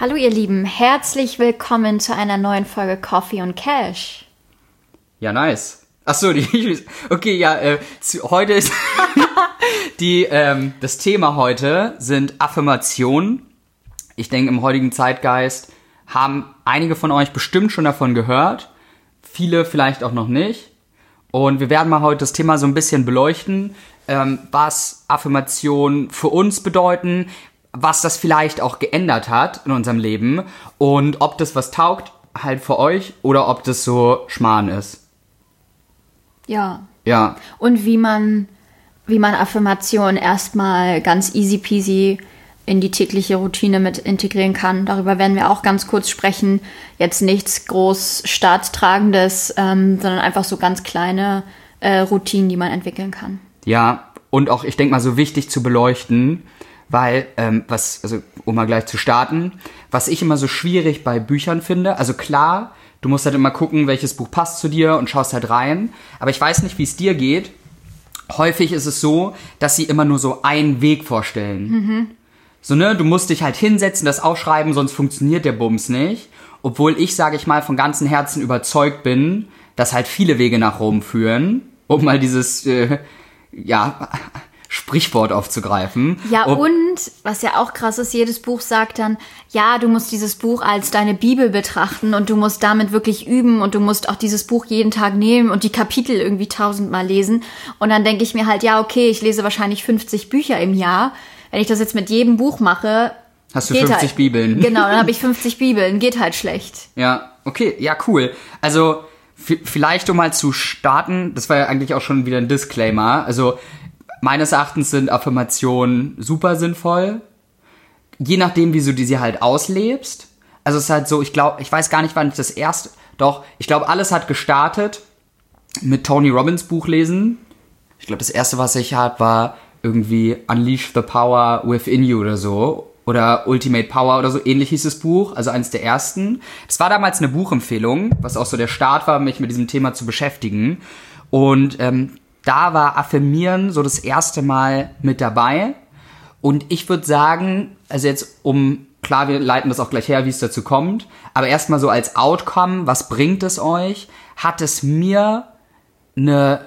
Hallo ihr Lieben, herzlich willkommen zu einer neuen Folge Coffee und Cash. Ja, nice. Ach so, die, okay, ja, äh, zu, heute ist die, ähm, das Thema heute sind Affirmationen. Ich denke, im heutigen Zeitgeist haben einige von euch bestimmt schon davon gehört, viele vielleicht auch noch nicht. Und wir werden mal heute das Thema so ein bisschen beleuchten, ähm, was Affirmationen für uns bedeuten, was das vielleicht auch geändert hat in unserem Leben und ob das was taugt halt für euch oder ob das so Schmarrn ist. Ja. Ja. Und wie man, wie man Affirmationen erstmal ganz easy peasy in die tägliche Routine mit integrieren kann. Darüber werden wir auch ganz kurz sprechen. Jetzt nichts groß staatstragendes, ähm, sondern einfach so ganz kleine äh, Routinen, die man entwickeln kann. Ja, und auch, ich denke mal, so wichtig zu beleuchten, weil, ähm, was, also um mal gleich zu starten, was ich immer so schwierig bei Büchern finde, also klar, du musst halt immer gucken, welches Buch passt zu dir und schaust halt rein, aber ich weiß nicht, wie es dir geht. Häufig ist es so, dass sie immer nur so einen Weg vorstellen. Mhm. So, ne, du musst dich halt hinsetzen, das aufschreiben, sonst funktioniert der Bums nicht. Obwohl ich, sage ich mal, von ganzem Herzen überzeugt bin, dass halt viele Wege nach Rom führen, um mal dieses, äh, ja, Sprichwort aufzugreifen. Ja, um, und was ja auch krass ist, jedes Buch sagt dann, ja, du musst dieses Buch als deine Bibel betrachten und du musst damit wirklich üben und du musst auch dieses Buch jeden Tag nehmen und die Kapitel irgendwie tausendmal lesen. Und dann denke ich mir halt, ja, okay, ich lese wahrscheinlich 50 Bücher im Jahr. Wenn ich das jetzt mit jedem Buch mache, hast du 50 halt, Bibeln. Genau, dann habe ich 50 Bibeln, geht halt schlecht. Ja, okay, ja, cool. Also vielleicht um mal zu starten, das war ja eigentlich auch schon wieder ein Disclaimer. Also meines Erachtens sind Affirmationen super sinnvoll. Je nachdem, wie du sie halt auslebst. Also es ist halt so, ich glaube, ich weiß gar nicht, wann ich das erst, doch, ich glaube, alles hat gestartet mit Tony Robbins Buch lesen. Ich glaube, das erste, was ich hatte, war irgendwie Unleash the Power Within You oder so. Oder Ultimate Power oder so ähnlich hieß das Buch, also eines der ersten. Das war damals eine Buchempfehlung, was auch so der Start war, mich mit diesem Thema zu beschäftigen. Und ähm, da war Affirmieren so das erste Mal mit dabei. Und ich würde sagen, also jetzt um, klar, wir leiten das auch gleich her, wie es dazu kommt, aber erstmal so als Outcome, was bringt es euch? Hat es mir eine,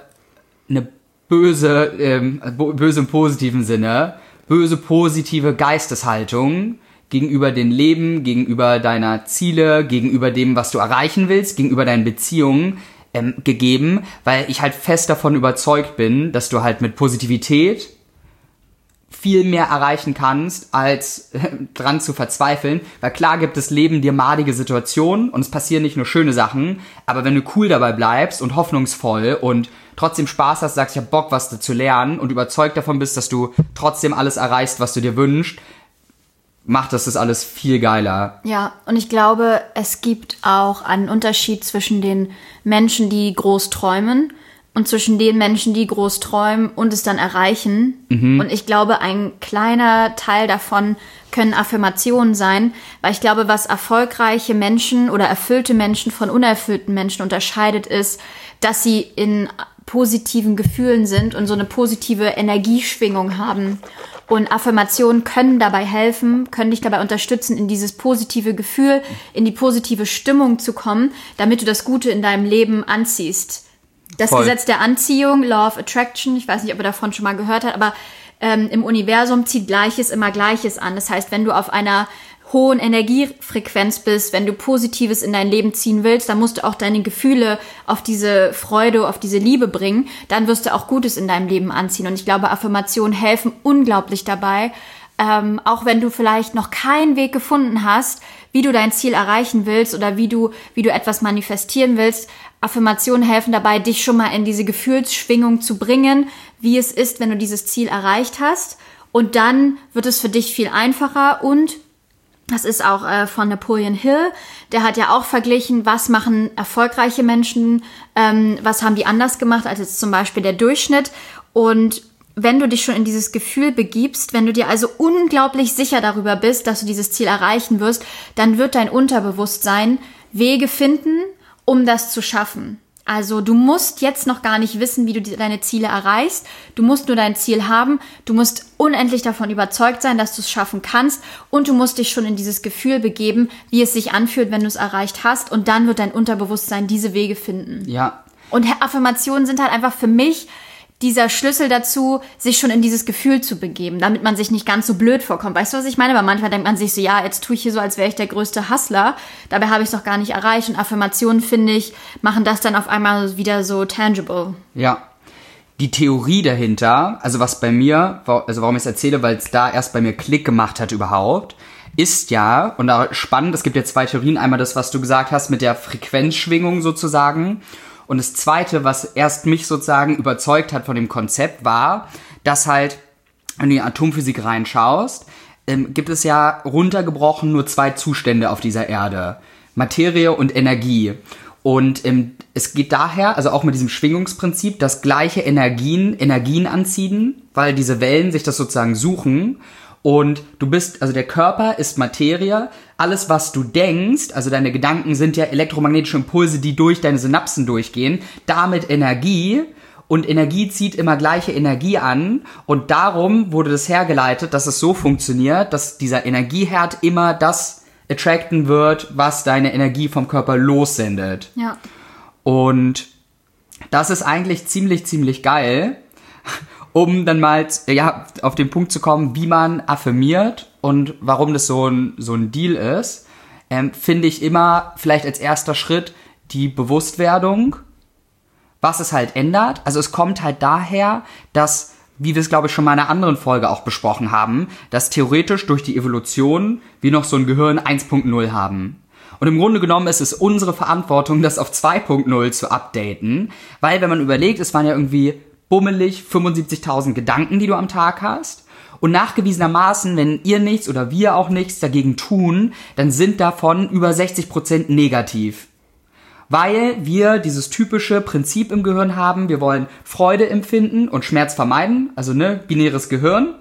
eine böse, ähm, böse im positiven Sinne, böse positive Geisteshaltung gegenüber dem Leben, gegenüber deiner Ziele, gegenüber dem, was du erreichen willst, gegenüber deinen Beziehungen, ähm, gegeben, weil ich halt fest davon überzeugt bin, dass du halt mit Positivität viel mehr erreichen kannst, als äh, dran zu verzweifeln. Weil klar gibt es Leben dir madige Situationen und es passieren nicht nur schöne Sachen, aber wenn du cool dabei bleibst und hoffnungsvoll und trotzdem Spaß hast, sagst, ich hab Bock, was zu lernen und überzeugt davon bist, dass du trotzdem alles erreichst, was du dir wünschst, macht das das alles viel geiler. Ja, und ich glaube, es gibt auch einen Unterschied zwischen den Menschen, die groß träumen und zwischen den Menschen, die groß träumen und es dann erreichen. Mhm. Und ich glaube, ein kleiner Teil davon können Affirmationen sein, weil ich glaube, was erfolgreiche Menschen oder erfüllte Menschen von unerfüllten Menschen unterscheidet, ist, dass sie in positiven Gefühlen sind und so eine positive Energieschwingung haben. Und Affirmationen können dabei helfen, können dich dabei unterstützen, in dieses positive Gefühl, in die positive Stimmung zu kommen, damit du das Gute in deinem Leben anziehst. Das Voll. Gesetz der Anziehung, Law of Attraction, ich weiß nicht, ob ihr davon schon mal gehört habt, aber ähm, im Universum zieht Gleiches immer Gleiches an. Das heißt, wenn du auf einer hohen Energiefrequenz bist, wenn du Positives in dein Leben ziehen willst, dann musst du auch deine Gefühle auf diese Freude, auf diese Liebe bringen. Dann wirst du auch Gutes in deinem Leben anziehen. Und ich glaube, Affirmationen helfen unglaublich dabei. Ähm, auch wenn du vielleicht noch keinen Weg gefunden hast, wie du dein Ziel erreichen willst oder wie du, wie du etwas manifestieren willst. Affirmationen helfen dabei, dich schon mal in diese Gefühlsschwingung zu bringen, wie es ist, wenn du dieses Ziel erreicht hast. Und dann wird es für dich viel einfacher und das ist auch äh, von Napoleon Hill. Der hat ja auch verglichen, was machen erfolgreiche Menschen, ähm, was haben die anders gemacht als jetzt zum Beispiel der Durchschnitt. Und wenn du dich schon in dieses Gefühl begibst, wenn du dir also unglaublich sicher darüber bist, dass du dieses Ziel erreichen wirst, dann wird dein Unterbewusstsein Wege finden, um das zu schaffen. Also du musst jetzt noch gar nicht wissen, wie du die, deine Ziele erreichst. Du musst nur dein Ziel haben. Du musst unendlich davon überzeugt sein, dass du es schaffen kannst. Und du musst dich schon in dieses Gefühl begeben, wie es sich anfühlt, wenn du es erreicht hast. Und dann wird dein Unterbewusstsein diese Wege finden. Ja. Und Affirmationen sind halt einfach für mich dieser Schlüssel dazu, sich schon in dieses Gefühl zu begeben, damit man sich nicht ganz so blöd vorkommt. Weißt du, was ich meine? Weil manchmal denkt man sich so, ja, jetzt tue ich hier so, als wäre ich der größte Hustler. Dabei habe ich es doch gar nicht erreicht. Und Affirmationen, finde ich, machen das dann auf einmal wieder so tangible. Ja. Die Theorie dahinter, also was bei mir, also warum ich es erzähle, weil es da erst bei mir Klick gemacht hat überhaupt, ist ja, und da spannend, es gibt ja zwei Theorien, einmal das, was du gesagt hast mit der Frequenzschwingung sozusagen und das Zweite, was erst mich sozusagen überzeugt hat von dem Konzept, war, dass halt, wenn du in die Atomphysik reinschaust, ähm, gibt es ja runtergebrochen nur zwei Zustände auf dieser Erde. Materie und Energie. Und ähm, es geht daher, also auch mit diesem Schwingungsprinzip, dass gleiche Energien Energien anziehen, weil diese Wellen sich das sozusagen suchen. Und du bist, also der Körper ist Materie. Alles, was du denkst, also deine Gedanken sind ja elektromagnetische Impulse, die durch deine Synapsen durchgehen, damit Energie. Und Energie zieht immer gleiche Energie an. Und darum wurde das hergeleitet, dass es so funktioniert, dass dieser Energieherd immer das attracten wird, was deine Energie vom Körper lossendet. Ja. Und das ist eigentlich ziemlich, ziemlich geil um dann mal ja, auf den Punkt zu kommen, wie man affirmiert und warum das so ein, so ein Deal ist, ähm, finde ich immer vielleicht als erster Schritt die Bewusstwerdung, was es halt ändert. Also es kommt halt daher, dass, wie wir es glaube ich schon mal in einer anderen Folge auch besprochen haben, dass theoretisch durch die Evolution wir noch so ein Gehirn 1.0 haben. Und im Grunde genommen ist es unsere Verantwortung, das auf 2.0 zu updaten, weil wenn man überlegt, es waren ja irgendwie bummelig 75.000 Gedanken, die du am Tag hast. Und nachgewiesenermaßen, wenn ihr nichts oder wir auch nichts dagegen tun, dann sind davon über 60% negativ. Weil wir dieses typische Prinzip im Gehirn haben, wir wollen Freude empfinden und Schmerz vermeiden, also ne, binäres Gehirn.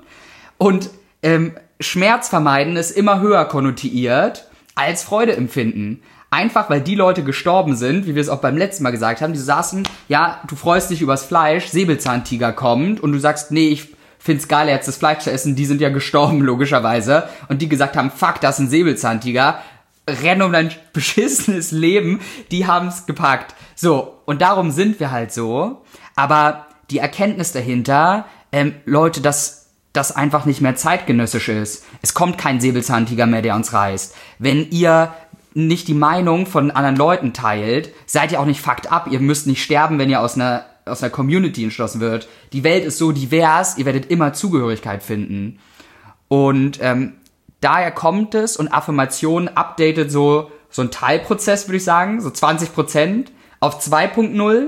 Und ähm, Schmerz vermeiden ist immer höher konnotiert als Freude empfinden. Einfach weil die Leute gestorben sind, wie wir es auch beim letzten Mal gesagt haben, die saßen, ja, du freust dich übers Fleisch, Säbelzahntiger kommt und du sagst, nee, ich find's geil, jetzt das Fleisch zu essen, die sind ja gestorben, logischerweise. Und die gesagt haben, fuck, das ist ein Säbelzahntiger, renn um dein beschissenes Leben, die haben's gepackt. So, und darum sind wir halt so. Aber die Erkenntnis dahinter, ähm, Leute, dass das einfach nicht mehr zeitgenössisch ist. Es kommt kein Säbelzahntiger mehr, der uns reißt. Wenn ihr nicht die Meinung von anderen Leuten teilt, seid ihr auch nicht fucked up. Ihr müsst nicht sterben, wenn ihr aus einer, aus einer Community entschlossen wird. Die Welt ist so divers, ihr werdet immer Zugehörigkeit finden. Und ähm, daher kommt es und Affirmation updatet so, so ein Teilprozess, würde ich sagen, so 20% auf 2.0.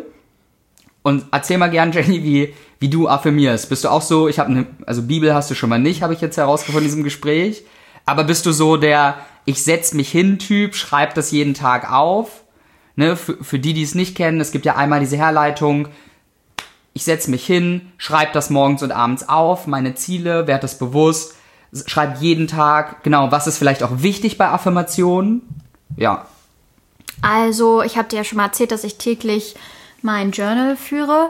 Und erzähl mal gern, Jenny, wie, wie du affirmierst. Bist du auch so, ich habe eine, also Bibel hast du schon mal nicht, habe ich jetzt herausgefunden in diesem Gespräch. Aber bist du so der, ich setz mich hin Typ, schreib das jeden Tag auf? Ne, für, für die, die es nicht kennen, es gibt ja einmal diese Herleitung, ich setz mich hin, schreib das morgens und abends auf, meine Ziele, werd das bewusst, schreib jeden Tag, genau, was ist vielleicht auch wichtig bei Affirmationen? Ja. Also, ich habe dir ja schon mal erzählt, dass ich täglich mein Journal führe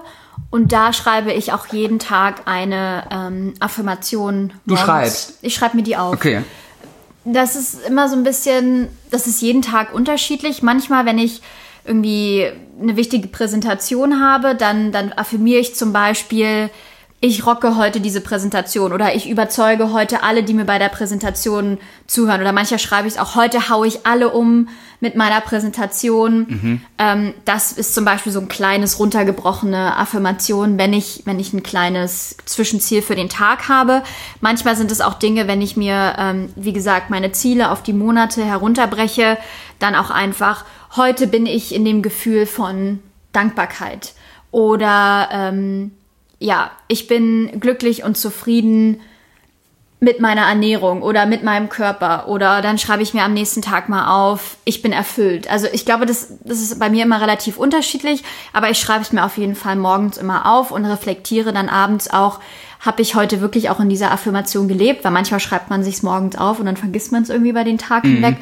und da schreibe ich auch jeden Tag eine ähm, Affirmation. Du schreibst? Ich schreibe mir die auf. Okay das ist immer so ein bisschen, das ist jeden Tag unterschiedlich. Manchmal, wenn ich irgendwie eine wichtige Präsentation habe, dann, dann affirmiere ich zum Beispiel, ich rocke heute diese Präsentation oder ich überzeuge heute alle, die mir bei der Präsentation zuhören. Oder manchmal schreibe ich es auch, heute haue ich alle um mit meiner Präsentation. Mhm. Ähm, das ist zum Beispiel so ein kleines runtergebrochene Affirmation, wenn ich, wenn ich ein kleines Zwischenziel für den Tag habe. Manchmal sind es auch Dinge, wenn ich mir, ähm, wie gesagt, meine Ziele auf die Monate herunterbreche, dann auch einfach, heute bin ich in dem Gefühl von Dankbarkeit. Oder ähm, ja, ich bin glücklich und zufrieden mit meiner Ernährung oder mit meinem Körper oder dann schreibe ich mir am nächsten Tag mal auf, ich bin erfüllt. Also ich glaube, das, das ist bei mir immer relativ unterschiedlich, aber ich schreibe es mir auf jeden Fall morgens immer auf und reflektiere dann abends auch, habe ich heute wirklich auch in dieser Affirmation gelebt, weil manchmal schreibt man sich morgens auf und dann vergisst man es irgendwie über den Tag mhm. hinweg.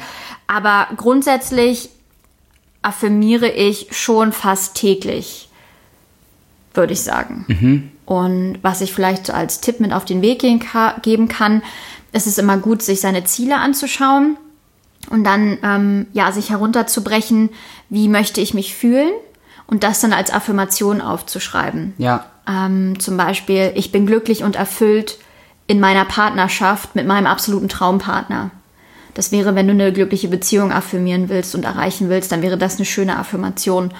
Aber grundsätzlich affirmiere ich schon fast täglich, würde ich sagen. Und was ich vielleicht so als Tipp mit auf den Weg geben kann, ist es immer gut, sich seine Ziele anzuschauen und dann ähm, ja sich herunterzubrechen, wie möchte ich mich fühlen und das dann als Affirmation aufzuschreiben. Ja. Ähm, zum Beispiel, ich bin glücklich und erfüllt in meiner Partnerschaft mit meinem absoluten Traumpartner. Das wäre, wenn du eine glückliche Beziehung affirmieren willst und erreichen willst, dann wäre das eine schöne Affirmation.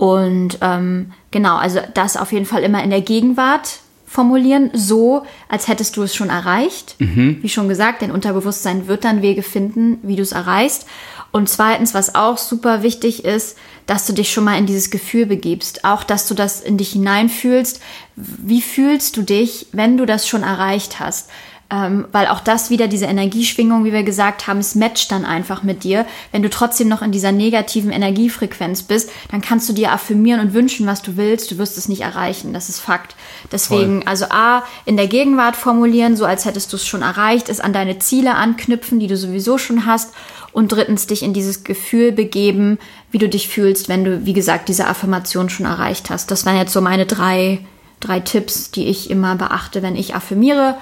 Und ähm, genau, also das auf jeden Fall immer in der Gegenwart formulieren, so als hättest du es schon erreicht. Wie schon gesagt, dein Unterbewusstsein wird dann Wege finden, wie du es erreichst. Und zweitens, was auch super wichtig ist, dass du dich schon mal in dieses Gefühl begibst. Auch, dass du das in dich hineinfühlst. Wie fühlst du dich, wenn du das schon erreicht hast? Ähm, weil auch das wieder diese Energieschwingung, wie wir gesagt haben, es matcht dann einfach mit dir. Wenn du trotzdem noch in dieser negativen Energiefrequenz bist, dann kannst du dir affirmieren und wünschen, was du willst. Du wirst es nicht erreichen. Das ist Fakt. Deswegen, also A, in der Gegenwart formulieren, so als hättest du es schon erreicht, es an deine Ziele anknüpfen, die du sowieso schon hast. Und drittens, dich in dieses Gefühl begeben, wie du dich fühlst, wenn du, wie gesagt, diese Affirmation schon erreicht hast. Das wären jetzt so meine drei, drei Tipps, die ich immer beachte, wenn ich affirmiere.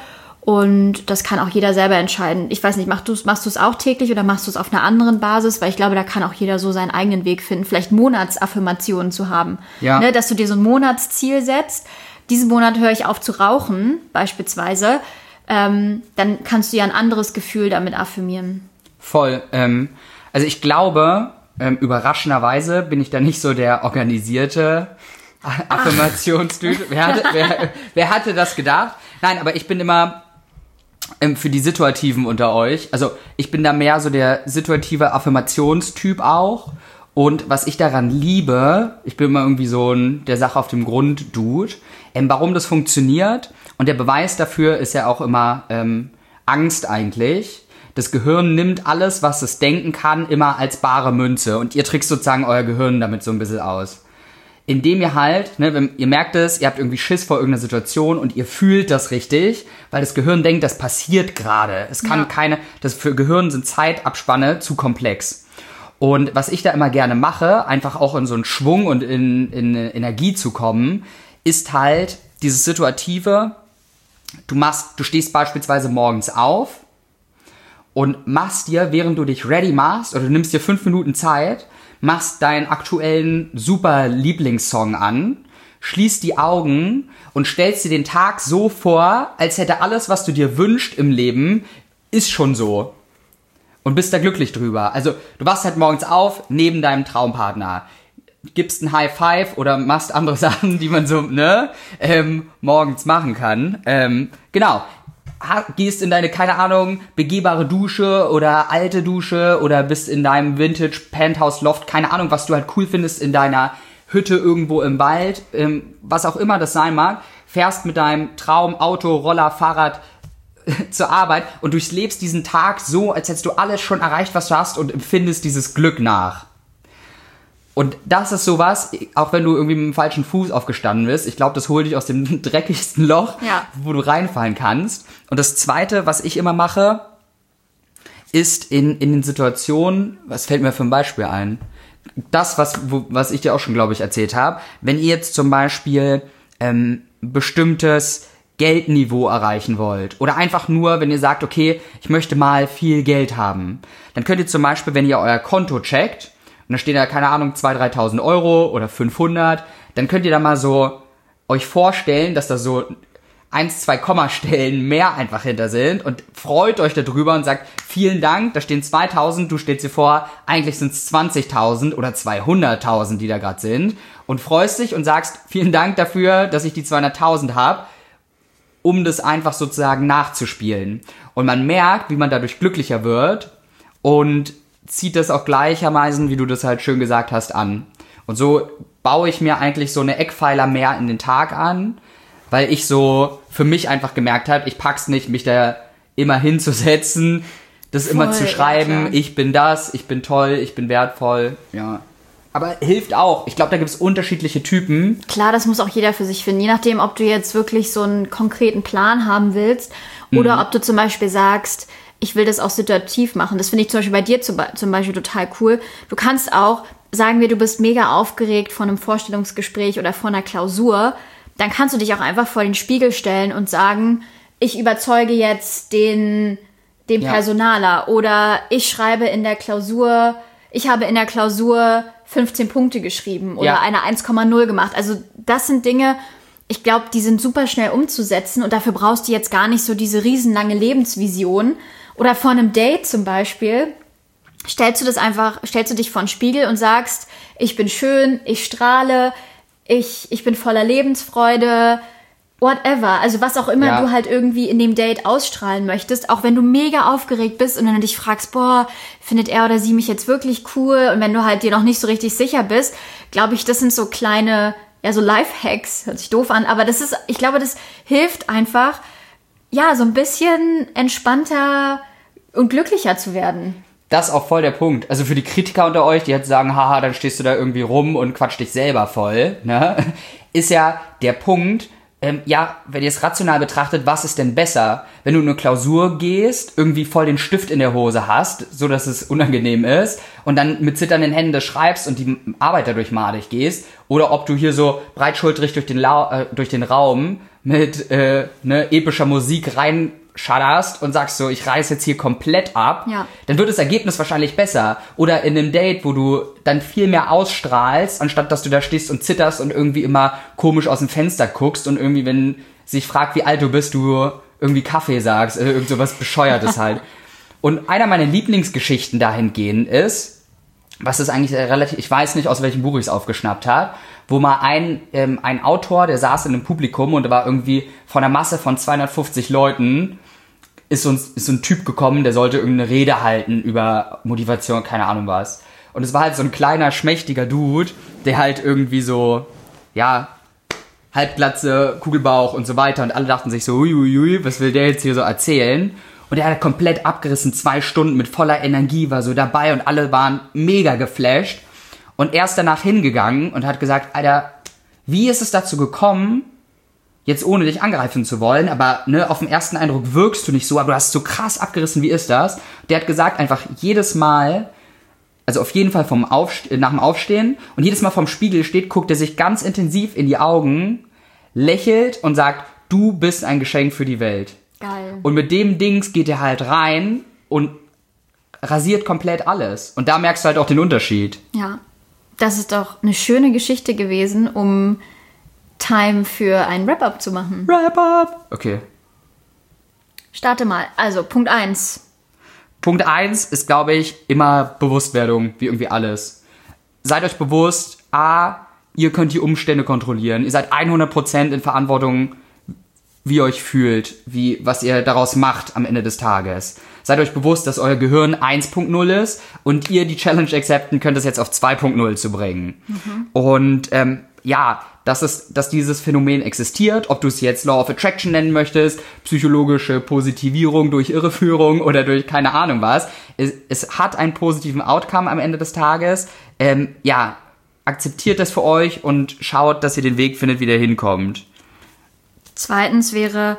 Und das kann auch jeder selber entscheiden. Ich weiß nicht, machst du es machst du's auch täglich oder machst du es auf einer anderen Basis? Weil ich glaube, da kann auch jeder so seinen eigenen Weg finden, vielleicht Monatsaffirmationen zu haben. Ja. Ne, dass du dir so ein Monatsziel setzt. Diesen Monat höre ich auf zu rauchen, beispielsweise. Ähm, dann kannst du ja ein anderes Gefühl damit affirmieren. Voll. Ähm, also ich glaube, ähm, überraschenderweise bin ich da nicht so der organisierte Affirmationstyp. Wer wer, wer hatte das gedacht? Nein, aber ich bin immer ähm, für die Situativen unter euch. Also ich bin da mehr so der situative Affirmationstyp auch. Und was ich daran liebe, ich bin immer irgendwie so ein der Sache auf dem Grund Dude, ähm, warum das funktioniert. Und der Beweis dafür ist ja auch immer ähm, Angst eigentlich. Das Gehirn nimmt alles, was es denken kann, immer als bare Münze. Und ihr trickst sozusagen euer Gehirn damit so ein bisschen aus indem ihr halt, ne, wenn, ihr merkt es, ihr habt irgendwie Schiss vor irgendeiner Situation und ihr fühlt das richtig, weil das Gehirn denkt, das passiert gerade. Es kann Ja. keine, das für Gehirn sind Zeitabspanne zu komplex. Und was ich da immer gerne mache, einfach auch in so einen Schwung und in, in Energie zu kommen, ist halt dieses Situative, du machst, du stehst beispielsweise morgens auf und machst dir, während du dich ready machst, oder du nimmst dir fünf Minuten Zeit, machst deinen aktuellen super Lieblingssong an, schließt die Augen und stellst dir den Tag so vor, als hätte alles, was du dir wünschst im Leben, ist schon so. Und bist da glücklich drüber. Also, du wachst halt morgens auf, neben deinem Traumpartner. Gibst ein High Five oder machst andere Sachen, die man so, ne, ähm, morgens machen kann. Ähm, genau gehst in deine, keine Ahnung, begehbare Dusche oder alte Dusche oder bist in deinem Vintage Penthouse Loft, keine Ahnung, was du halt cool findest in deiner Hütte irgendwo im Wald, ähm, was auch immer das sein mag, fährst mit deinem Traum, Auto, Roller, Fahrrad zur Arbeit und durchlebst diesen Tag so, als hättest du alles schon erreicht, was du hast und empfindest dieses Glück nach. Und das ist sowas, auch wenn du irgendwie mit dem falschen Fuß aufgestanden bist, ich glaube, das holt dich aus dem dreckigsten Loch, Ja. wo du reinfallen kannst. Und das Zweite, was ich immer mache, ist in, in den Situationen, was fällt mir für ein Beispiel ein? Das, was, wo, was ich dir auch schon, glaube ich, erzählt habe. Wenn ihr jetzt zum Beispiel ähm, bestimmtes Geldniveau erreichen wollt oder einfach nur, wenn ihr sagt, okay, ich möchte mal viel Geld haben, dann könnt ihr zum Beispiel, wenn ihr euer Konto checkt, und da stehen da, keine Ahnung, 2.000, 3.000 Euro oder 500, dann könnt ihr da mal so euch vorstellen, dass da so eins, zwei Kommastellen mehr einfach hinter sind und freut euch darüber und sagt, vielen Dank, da stehen 2000, du stellst dir vor, eigentlich sind es 20.000 oder 200.000, die da gerade sind und freust dich und sagst, vielen Dank dafür, dass ich die 200.000 habe, um das einfach sozusagen nachzuspielen. Und man merkt, wie man dadurch glücklicher wird und zieht das auch gleichermaßen, wie du das halt schön gesagt hast, an. Und so baue ich mir eigentlich so eine Eckpfeiler mehr in den Tag an, weil ich so für mich einfach gemerkt habe, ich pack's nicht, mich da immer hinzusetzen, das immer Voll, zu ja, schreiben, klar. ich bin das, ich bin toll, ich bin wertvoll, ja. Aber hilft auch. Ich glaube, da gibt es unterschiedliche Typen. Klar, das muss auch jeder für sich finden. Je nachdem, ob du jetzt wirklich so einen konkreten Plan haben willst oder ob du zum Beispiel sagst, ich will das auch situativ machen. Das finde ich zum Beispiel bei dir zum zum Beispiel total cool. Du kannst auch sagen wir, du bist mega aufgeregt vor einem Vorstellungsgespräch oder vor einer Klausur, dann kannst du dich auch einfach vor den Spiegel stellen und sagen, ich überzeuge jetzt den, den Ja. Personaler oder ich schreibe in der Klausur, ich habe in der Klausur 15 Punkte geschrieben oder Ja. eine 1,0 gemacht. Also das sind Dinge, ich glaube, die sind super schnell umzusetzen und dafür brauchst du jetzt gar nicht so diese riesenlange Lebensvision. Oder vor einem Date zum Beispiel, stellst du das einfach, stellst du dich vor den Spiegel und sagst, ich bin schön, ich strahle, ich, ich bin voller Lebensfreude, whatever. Also was auch immer Ja. du halt irgendwie in dem Date ausstrahlen möchtest, auch wenn du mega aufgeregt bist und dann dich fragst, boah, findet er oder sie mich jetzt wirklich cool? Und wenn du halt dir noch nicht so richtig sicher bist, glaube ich, das sind so kleine, ja, so Lifehacks, hört sich doof an, aber das ist, ich glaube, das hilft einfach, ja, so ein bisschen entspannter und glücklicher zu werden. Das ist auch voll der Punkt. Also für die Kritiker unter euch, die jetzt sagen, haha, dann stehst du da irgendwie rum und quatsch dich selber voll, ne? Ist ja der Punkt, ähm, ja, wenn ihr es rational betrachtet, was ist denn besser? Wenn du in eine Klausur gehst, irgendwie voll den Stift in der Hose hast, so dass es unangenehm ist, und dann mit zitternden Händen das schreibst und die Arbeit dadurch madig gehst, oder ob du hier so breitschultrig durch den, Lau äh, durch den Raum mit äh, ne, epischer Musik reinschatterst und sagst so, ich reiß jetzt hier komplett ab, Ja. dann wird das Ergebnis wahrscheinlich besser. Oder in einem Date, wo du dann viel mehr ausstrahlst, anstatt dass du da stehst und zitterst und irgendwie immer komisch aus dem Fenster guckst und irgendwie, wenn sich fragt, wie alt du bist, du irgendwie Kaffee sagst, äh, irgend sowas Bescheuertes halt. Und einer meiner Lieblingsgeschichten dahingehend ist, was ist eigentlich relativ, ich weiß nicht, aus welchem Buch ich es aufgeschnappt habe, wo mal ein, ähm, ein Autor, der saß in einem Publikum und da war irgendwie von einer Masse von 250 Leuten, ist so, ein, ist so ein Typ gekommen, der sollte irgendeine Rede halten über Motivation, keine Ahnung was. Und es war halt so ein kleiner, schmächtiger Dude, der halt irgendwie so, ja, Halbglatze, Kugelbauch und so weiter. Und alle dachten sich so, uiuiui, was will der jetzt hier so erzählen? Und er hat komplett abgerissen, zwei Stunden mit voller Energie, war so dabei und alle waren mega geflasht. Und er ist danach hingegangen und hat gesagt, Alter, wie ist es dazu gekommen, jetzt ohne dich angreifen zu wollen, aber ne, auf den ersten Eindruck wirkst du nicht so, aber du hast so krass abgerissen, wie ist das? Der hat gesagt, einfach jedes Mal, also auf jeden Fall vom Aufste nach dem Aufstehen und jedes Mal vom Spiegel steht, guckt er sich ganz intensiv in die Augen, lächelt und sagt, du bist ein Geschenk für die Welt. Geil. Und mit dem Dings geht er halt rein und rasiert komplett alles. Und da merkst du halt auch den Unterschied. Ja, das ist doch eine schöne Geschichte gewesen, um Time für ein Wrap-up zu machen. Wrap up. Okay. Starte mal. Also, Punkt 1. Punkt eins ist, glaube ich, immer Bewusstwerdung, wie irgendwie alles. Seid euch bewusst, A, ihr könnt die Umstände kontrollieren. Ihr seid 100% in Verantwortung, wie ihr euch fühlt, wie, was ihr daraus macht am Ende des Tages. Seid euch bewusst, dass euer Gehirn 1.0 ist und ihr die Challenge accepten könnt, es jetzt auf 2.0 zu bringen. Und ähm, ja, dass, es, dass dieses Phänomen existiert, ob du es jetzt Law of Attraction nennen möchtest, psychologische Positivierung durch Irreführung oder durch keine Ahnung was, es, es hat einen positiven Outcome am Ende des Tages. Ähm, ja, akzeptiert das für euch und schaut, dass ihr den Weg findet, wie der hinkommt. Zweitens wäre,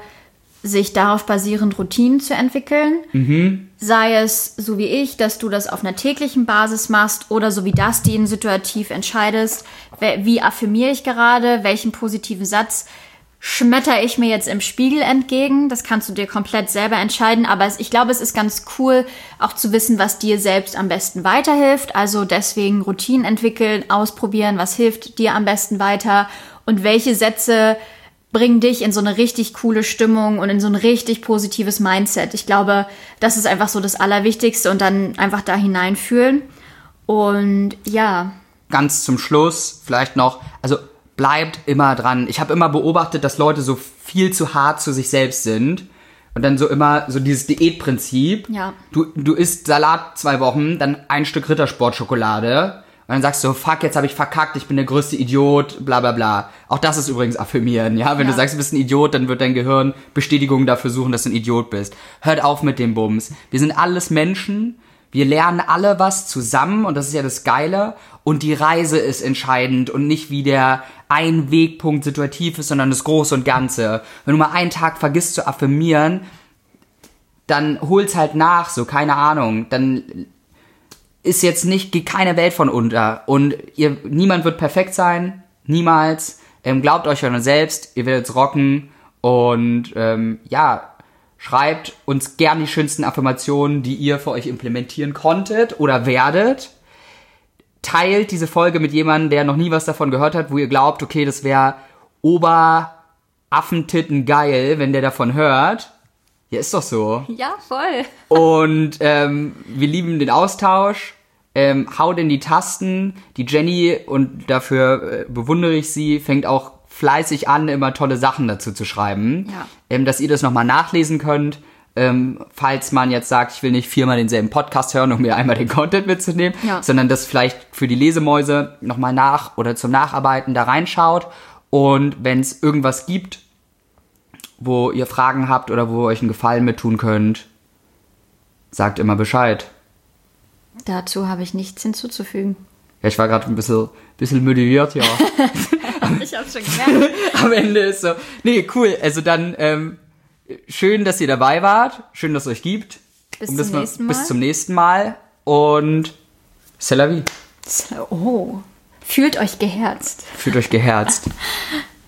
sich darauf basierend Routinen zu entwickeln. Sei es so wie ich, dass du das auf einer täglichen Basis machst oder so wie das, die situativ entscheidest, wie affirmiere ich gerade, welchen positiven Satz schmetter ich mir jetzt im Spiegel entgegen. Das kannst du dir komplett selber entscheiden. Aber ich glaube, es ist ganz cool, auch zu wissen, was dir selbst am besten weiterhilft. Also deswegen Routinen entwickeln, ausprobieren, was hilft dir am besten weiter und welche Sätze bringen dich in so eine richtig coole Stimmung und in so ein richtig positives Mindset. Ich glaube, das ist einfach so das Allerwichtigste und dann einfach da hineinfühlen. Und ja, ganz zum Schluss vielleicht noch, also bleibt immer dran. Ich habe immer beobachtet, dass Leute so viel zu hart zu sich selbst sind. Und dann so immer so dieses Diätprinzip. Ja. Du, du isst Salat zwei Wochen, dann ein Stück Rittersportschokolade. Und dann sagst du, fuck, jetzt habe ich verkackt, ich bin der größte Idiot, bla bla bla. Auch das ist übrigens affirmieren, ja. Wenn Ja. du sagst, du bist ein Idiot, dann wird dein Gehirn Bestätigung dafür suchen, dass du ein Idiot bist. Hört auf mit dem Bums. Wir sind alles Menschen. Wir lernen alle was zusammen und das ist ja das Geile. Und die Reise ist entscheidend und nicht wie der ein Wegpunkt situativ ist, sondern das Große und Ganze. Wenn du mal einen Tag vergisst zu affirmieren, dann hol's halt nach, so, keine Ahnung. Dann ist jetzt nicht, geht keine Welt von unter. Und ihr, niemand wird perfekt sein. Niemals. Ähm, glaubt euch an euch selbst. Ihr werdet rocken. Und ähm, ja, schreibt uns gern die schönsten Affirmationen, die ihr für euch implementieren konntet oder werdet. Teilt diese Folge mit jemandem, der noch nie was davon gehört hat, wo ihr glaubt, okay, das wäre Oberaffentitten geil, wenn der davon hört. Ja, ist doch so. Ja, voll. Und ähm, wir lieben den Austausch. Ähm, haut in die Tasten. Die Jenny, und dafür äh, bewundere ich sie, fängt auch fleißig an, immer tolle Sachen dazu zu schreiben. Ja. Ähm, dass ihr das nochmal nachlesen könnt. Ähm, falls man jetzt sagt, ich will nicht viermal denselben Podcast hören, um mir einmal den Content mitzunehmen, Ja. sondern das vielleicht für die Lesemäuse nochmal nach oder zum Nacharbeiten da reinschaut. Und wenn es irgendwas gibt, wo ihr Fragen habt oder wo ihr euch einen Gefallen mit tun könnt, sagt immer Bescheid. Dazu habe ich nichts hinzuzufügen. Ja, ich war gerade ein bisschen, bisschen motiviert, ja. Ich habe schon gemerkt. Am Ende ist so. Nee, cool. Also dann, ähm, schön, dass ihr dabei wart. Schön, dass es euch gibt. Bis das zum mal- nächsten Mal. Bis zum nächsten Mal. Und c'est la vie. Oh. Fühlt euch geherzt. Fühlt euch geherzt.